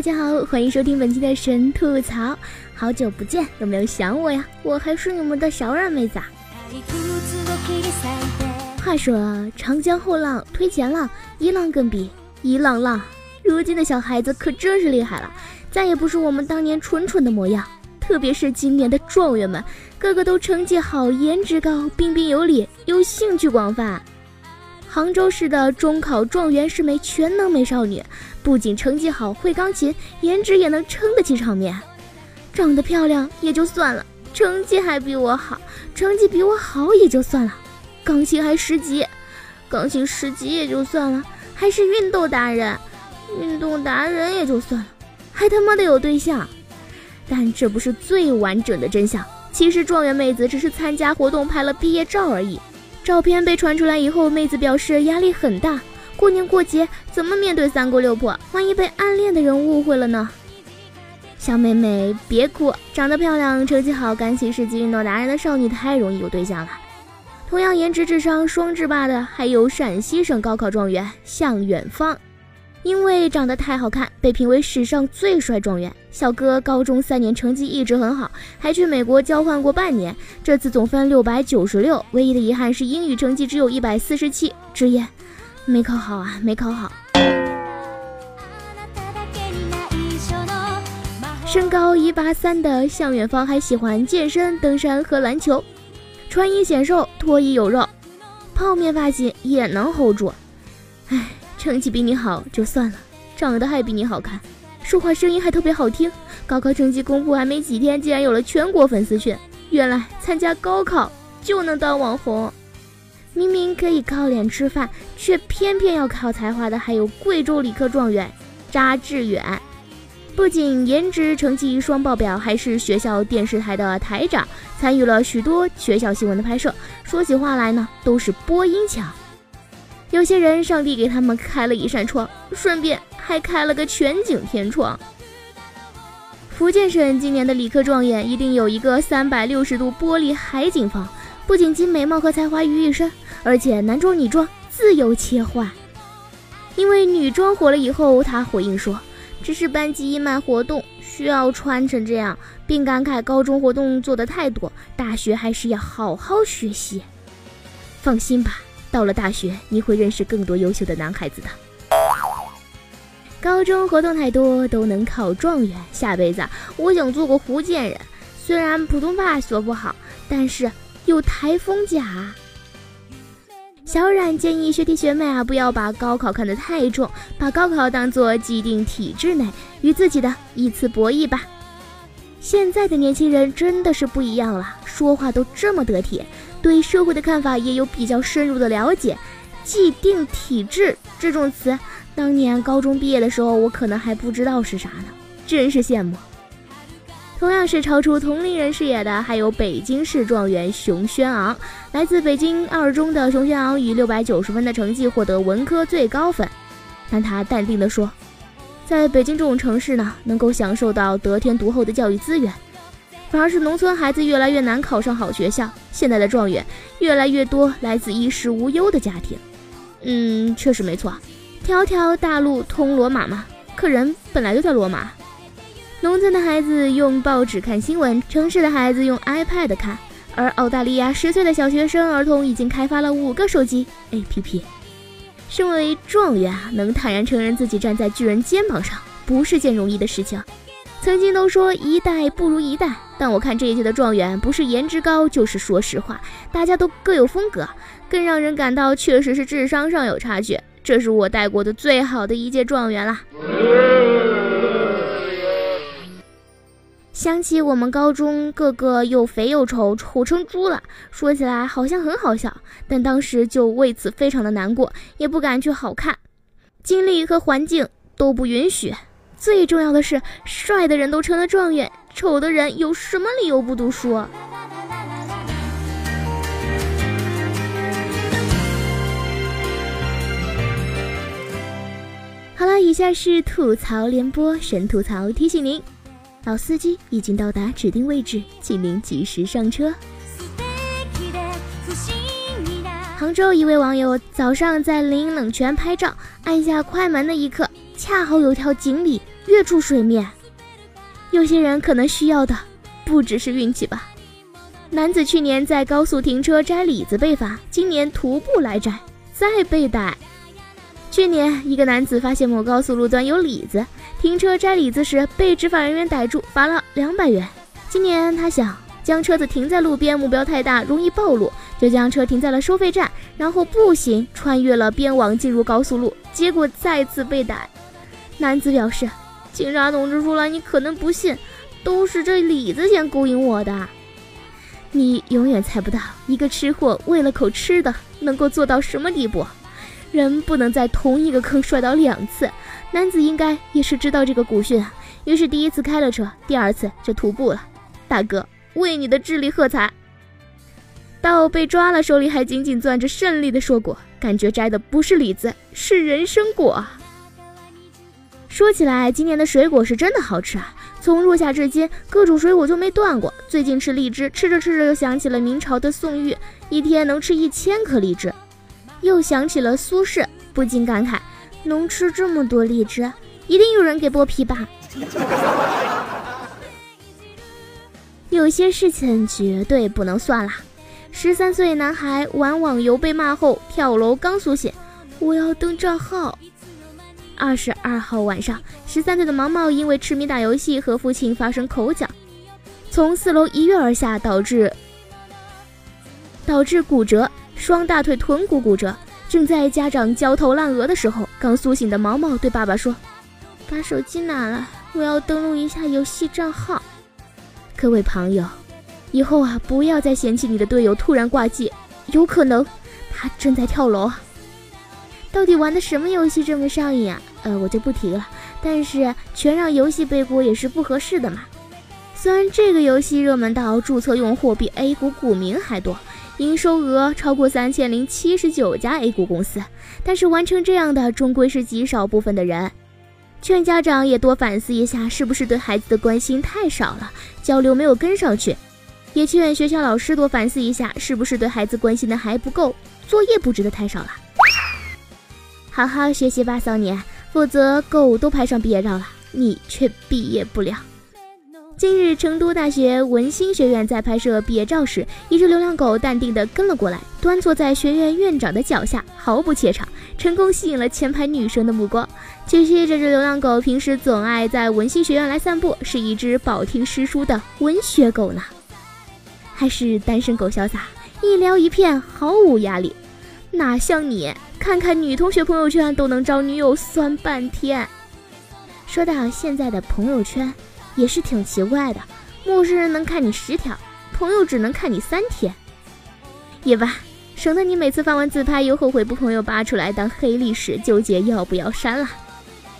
大家好，欢迎收听本期的神吐槽。好久不见，有没有想我呀？我还是你们的小软妹子啊。话说长江后浪推前浪，一浪更比一浪浪。如今的小孩子可真是厉害了，再也不是我们当年蠢蠢的模样。特别是今年的状元们，个个都成绩好，颜值高，彬彬有礼，又兴趣广泛。杭州市的中考状元是枚全能美少女，不仅成绩好，会钢琴，颜值也能撑得起场面。长得漂亮也就算了，成绩还比我好，成绩比我好也就算了，钢琴还十级，钢琴十级也就算了，还是运动达人，运动达人也就算了，还他妈的有对象。但这不是最完整的真相。其实状元妹子只是参加活动拍了毕业照而已。照片被传出来以后，妹子表示压力很大。过年过节怎么面对三姑六婆？万一被暗恋的人误会了呢？小妹妹别哭，长得漂亮、成绩好、钢琴十级、运动达人的少女太容易有对象了。同样颜值智商双制霸的还有陕西省高考状元向远方。因为长得太好看，被评为史上最帅状元。小哥高中三年成绩一直很好，还去美国交换过半年。这次总分六百九十六，唯一的遗憾是英语成绩只有一百四十七，直言没考好啊，没考好。身高一八三的向远方还喜欢健身、登山和篮球，穿衣显瘦，脱衣有肉，泡面发型也能 hold 住。唉。成绩比你好就算了，长得还比你好看，说话声音还特别好听。高考成绩公布还没几天，竟然有了全国粉丝群。原来参加高考就能当网红，明明可以靠脸吃饭，却偏偏要靠才华的还有贵州理科状元查志远。不仅颜值成绩双爆表，还是学校电视台的台长，参与了许多学校新闻的拍摄。说起话来呢，都是播音腔。有些人，上帝给他们开了一扇窗，顺便还开了个全景天窗。福建省今年的理科状元一定有一个三百六十度玻璃海景房，不仅集美貌和才华于一身，而且男装女装自由切换。因为女装火了以后，他回应说：“这是班级义卖活动，需要穿成这样，并感慨高中活动做的太多，大学还是要好好学习。放心吧。”到了大学，你会认识更多优秀的男孩子的。高中活动太多，都能考状元。下辈子我想做个福建人，虽然普通话说不好，但是有台风假。小冉建议学弟学妹啊，不要把高考看得太重，把高考当做既定体制内与自己的一次博弈吧。现在的年轻人真的是不一样了，说话都这么得体。对社会的看法也有比较深入的了解，既定体制这种词，当年高中毕业的时候，我可能还不知道是啥呢，真是羡慕。同样是超出同龄人视野的，还有北京市状元熊轩昂。来自北京二中的熊轩昂以六百九十分的成绩获得文科最高分，但他淡定地说，在北京这种城市呢，能够享受到得天独厚的教育资源。反而是农村孩子越来越难考上好学校，现在的状元越来越多来自衣食无忧的家庭。嗯，确实没错，条条大路通罗马嘛，可人本来就在罗马。农村的孩子用报纸看新闻，城市的孩子用 iPad 看，而澳大利亚十岁的小学生儿童已经开发了五个手机 APP。身为状元啊，能坦然承认自己站在巨人肩膀上，不是件容易的事情。曾经都说一代不如一代，但我看这一届的状元不是颜值高，就是说实话，大家都各有风格，更让人感到确实是智商上有差距。这是我带过的最好的一届状元啦。想起我们高中个个又肥又丑，丑成猪了，说起来好像很好笑，但当时就为此非常的难过，也不敢去好看，经历和环境都不允许。最重要的是，帅的人都成了状元，丑的人有什么理由不读书？好了，以下是吐槽联播，神吐槽提醒您，老司机已经到达指定位置，请您及时上车。杭州一位网友早上在淋冷泉拍照，按下快门的一刻，恰好有条锦鲤跃出水面。有些人可能需要的不只是运气吧。男子去年在高速停车摘李子被罚，今年徒步来摘，再被逮。去年，一个男子发现某高速路段有李子，停车摘李子时被执法人员逮住，罚了两百元。今年他想将车子停在路边，目标太大，容易暴露，就将车停在了收费站，然后步行穿越了边网进入高速路，结果再次被逮。男子表示：“警察同志说了，你可能不信，都是这李子先勾引我的。你永远猜不到，一个吃货为了口吃的能够做到什么地步。”人不能在同一个坑摔倒两次，男子应该也是知道这个古训啊，于是第一次开了车，第二次就徒步了。大哥，为你的智力喝彩！到被抓了，手里还紧紧攥着胜利的硕果，感觉摘的不是李子，是人参果。说起来，今年的水果是真的好吃啊！从入夏至今，各种水果就没断过。最近吃荔枝，吃着吃着又想起了明朝的宋玉，一天能吃一千颗荔枝。又想起了苏轼，不禁感慨：能吃这么多荔枝，一定有人给剥皮吧？有些事情绝对不能算了。十三岁男孩玩网游被骂后跳楼，刚苏醒，我要登账号。二十二号晚上，十三岁的毛毛因为痴迷打游戏和父亲发生口角，从四楼一跃而下，导致导致骨折。双大腿臀骨骨折，正在家长焦头烂额的时候，刚苏醒的毛毛对爸爸说：“把手机拿来，我要登录一下游戏账号。”各位朋友，以后啊，不要再嫌弃你的队友突然挂机，有可能他正在跳楼。到底玩的什么游戏这么上瘾啊？呃，我就不提了。但是全让游戏背锅也是不合适的嘛。虽然这个游戏热门到注册用户比 A 股股民还多。营收额超过三千零七十九家 A 股公司，但是完成这样的终归是极少部分的人。劝家长也多反思一下，是不是对孩子的关心太少了，交流没有跟上去？也劝学校老师多反思一下，是不是对孩子关心的还不够，作业布置的太少了？好好学习吧，少年，否则狗都拍上毕业照了，你却毕业不了。近日，成都大学文心学院在拍摄毕业照时，一只流浪狗淡定地跟了过来，端坐在学院院长的脚下，毫不怯场，成功吸引了前排女生的目光。据悉，这只流浪狗平时总爱在文心学院来散步，是一只饱听诗书的文学狗呢。还是单身狗潇洒，一撩一片毫无压力，哪像你，看看女同学朋友圈都能找女友酸半天。说到现在的朋友圈。也是挺奇怪的，陌生人能看你十条，朋友只能看你三天。也罢，省得你每次发完自拍又后悔不朋友扒出来当黑历史，纠结要不要删了。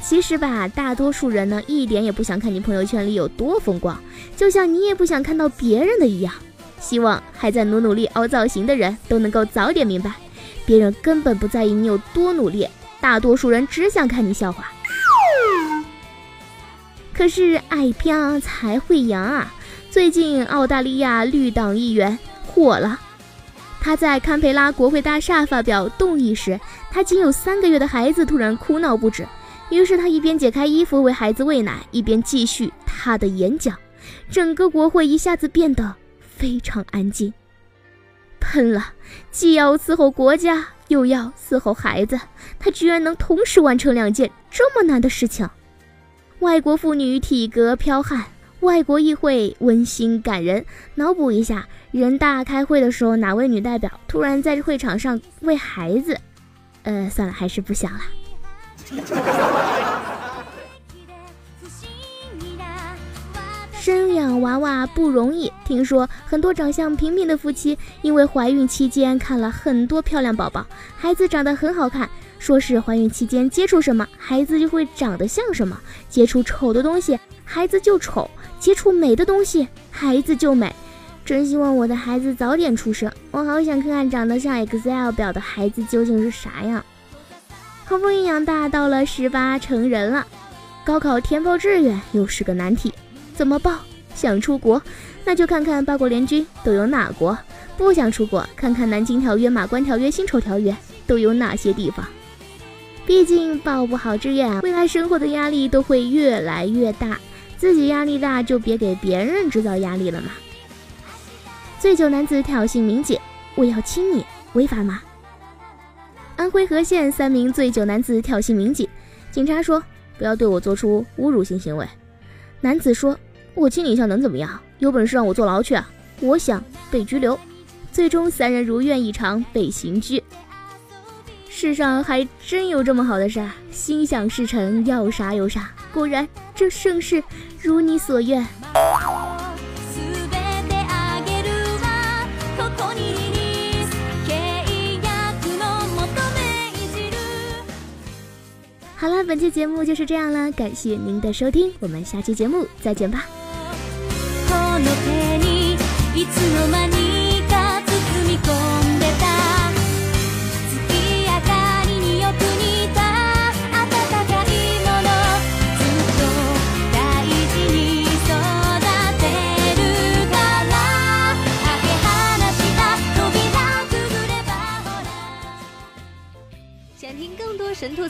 其实吧，大多数人呢，一点也不想看你朋友圈里有多风光，就像你也不想看到别人的一样。希望还在努努力凹造型的人都能够早点明白，别人根本不在意你有多努力，大多数人只想看你笑话。可是爱拼才会赢啊！最近澳大利亚绿党议员火了，他在堪培拉国会大厦发表动议时，他仅有三个月的孩子突然哭闹不止，于是他一边解开衣服为孩子喂奶，一边继续他的演讲，整个国会一下子变得非常安静。喷了，既要伺候国家，又要伺候孩子，他居然能同时完成两件这么难的事情。外国妇女体格剽悍，外国议会温馨感人。脑补一下，人大开会的时候，哪位女代表突然在会场上喂孩子？呃，算了，还是不想了。生养娃娃不容易，听说很多长相平平的夫妻，因为怀孕期间看了很多漂亮宝宝，孩子长得很好看。说是怀孕期间接触什么，孩子就会长得像什么；接触丑的东西，孩子就丑；接触美的东西，孩子就美。真希望我的孩子早点出生，我好想看看长得像 Excel 表的孩子究竟是啥样。好不容易养大，到了十八成人了，高考填报志愿又是个难题，怎么报？想出国，那就看看八国联军都有哪国；不想出国，看看南京条约、马关条约、辛丑条约都有哪些地方。毕竟报不好志愿，未来生活的压力都会越来越大，自己压力大就别给别人制造压力了嘛。醉酒男子挑衅民警，我要亲你，违法吗？安徽和县三名醉酒男子挑衅民警，警察说不要对我做出侮辱性行为。男子说：“我亲你一下能怎么样？有本事让我坐牢去啊！我想被拘留。”最终三人如愿以偿被刑拘。世上还真有这么好的事儿，心想事成，要啥有啥。果然，这盛世如你所愿。本期节目就是这样了，感谢您的收听，我们下期节目再见吧。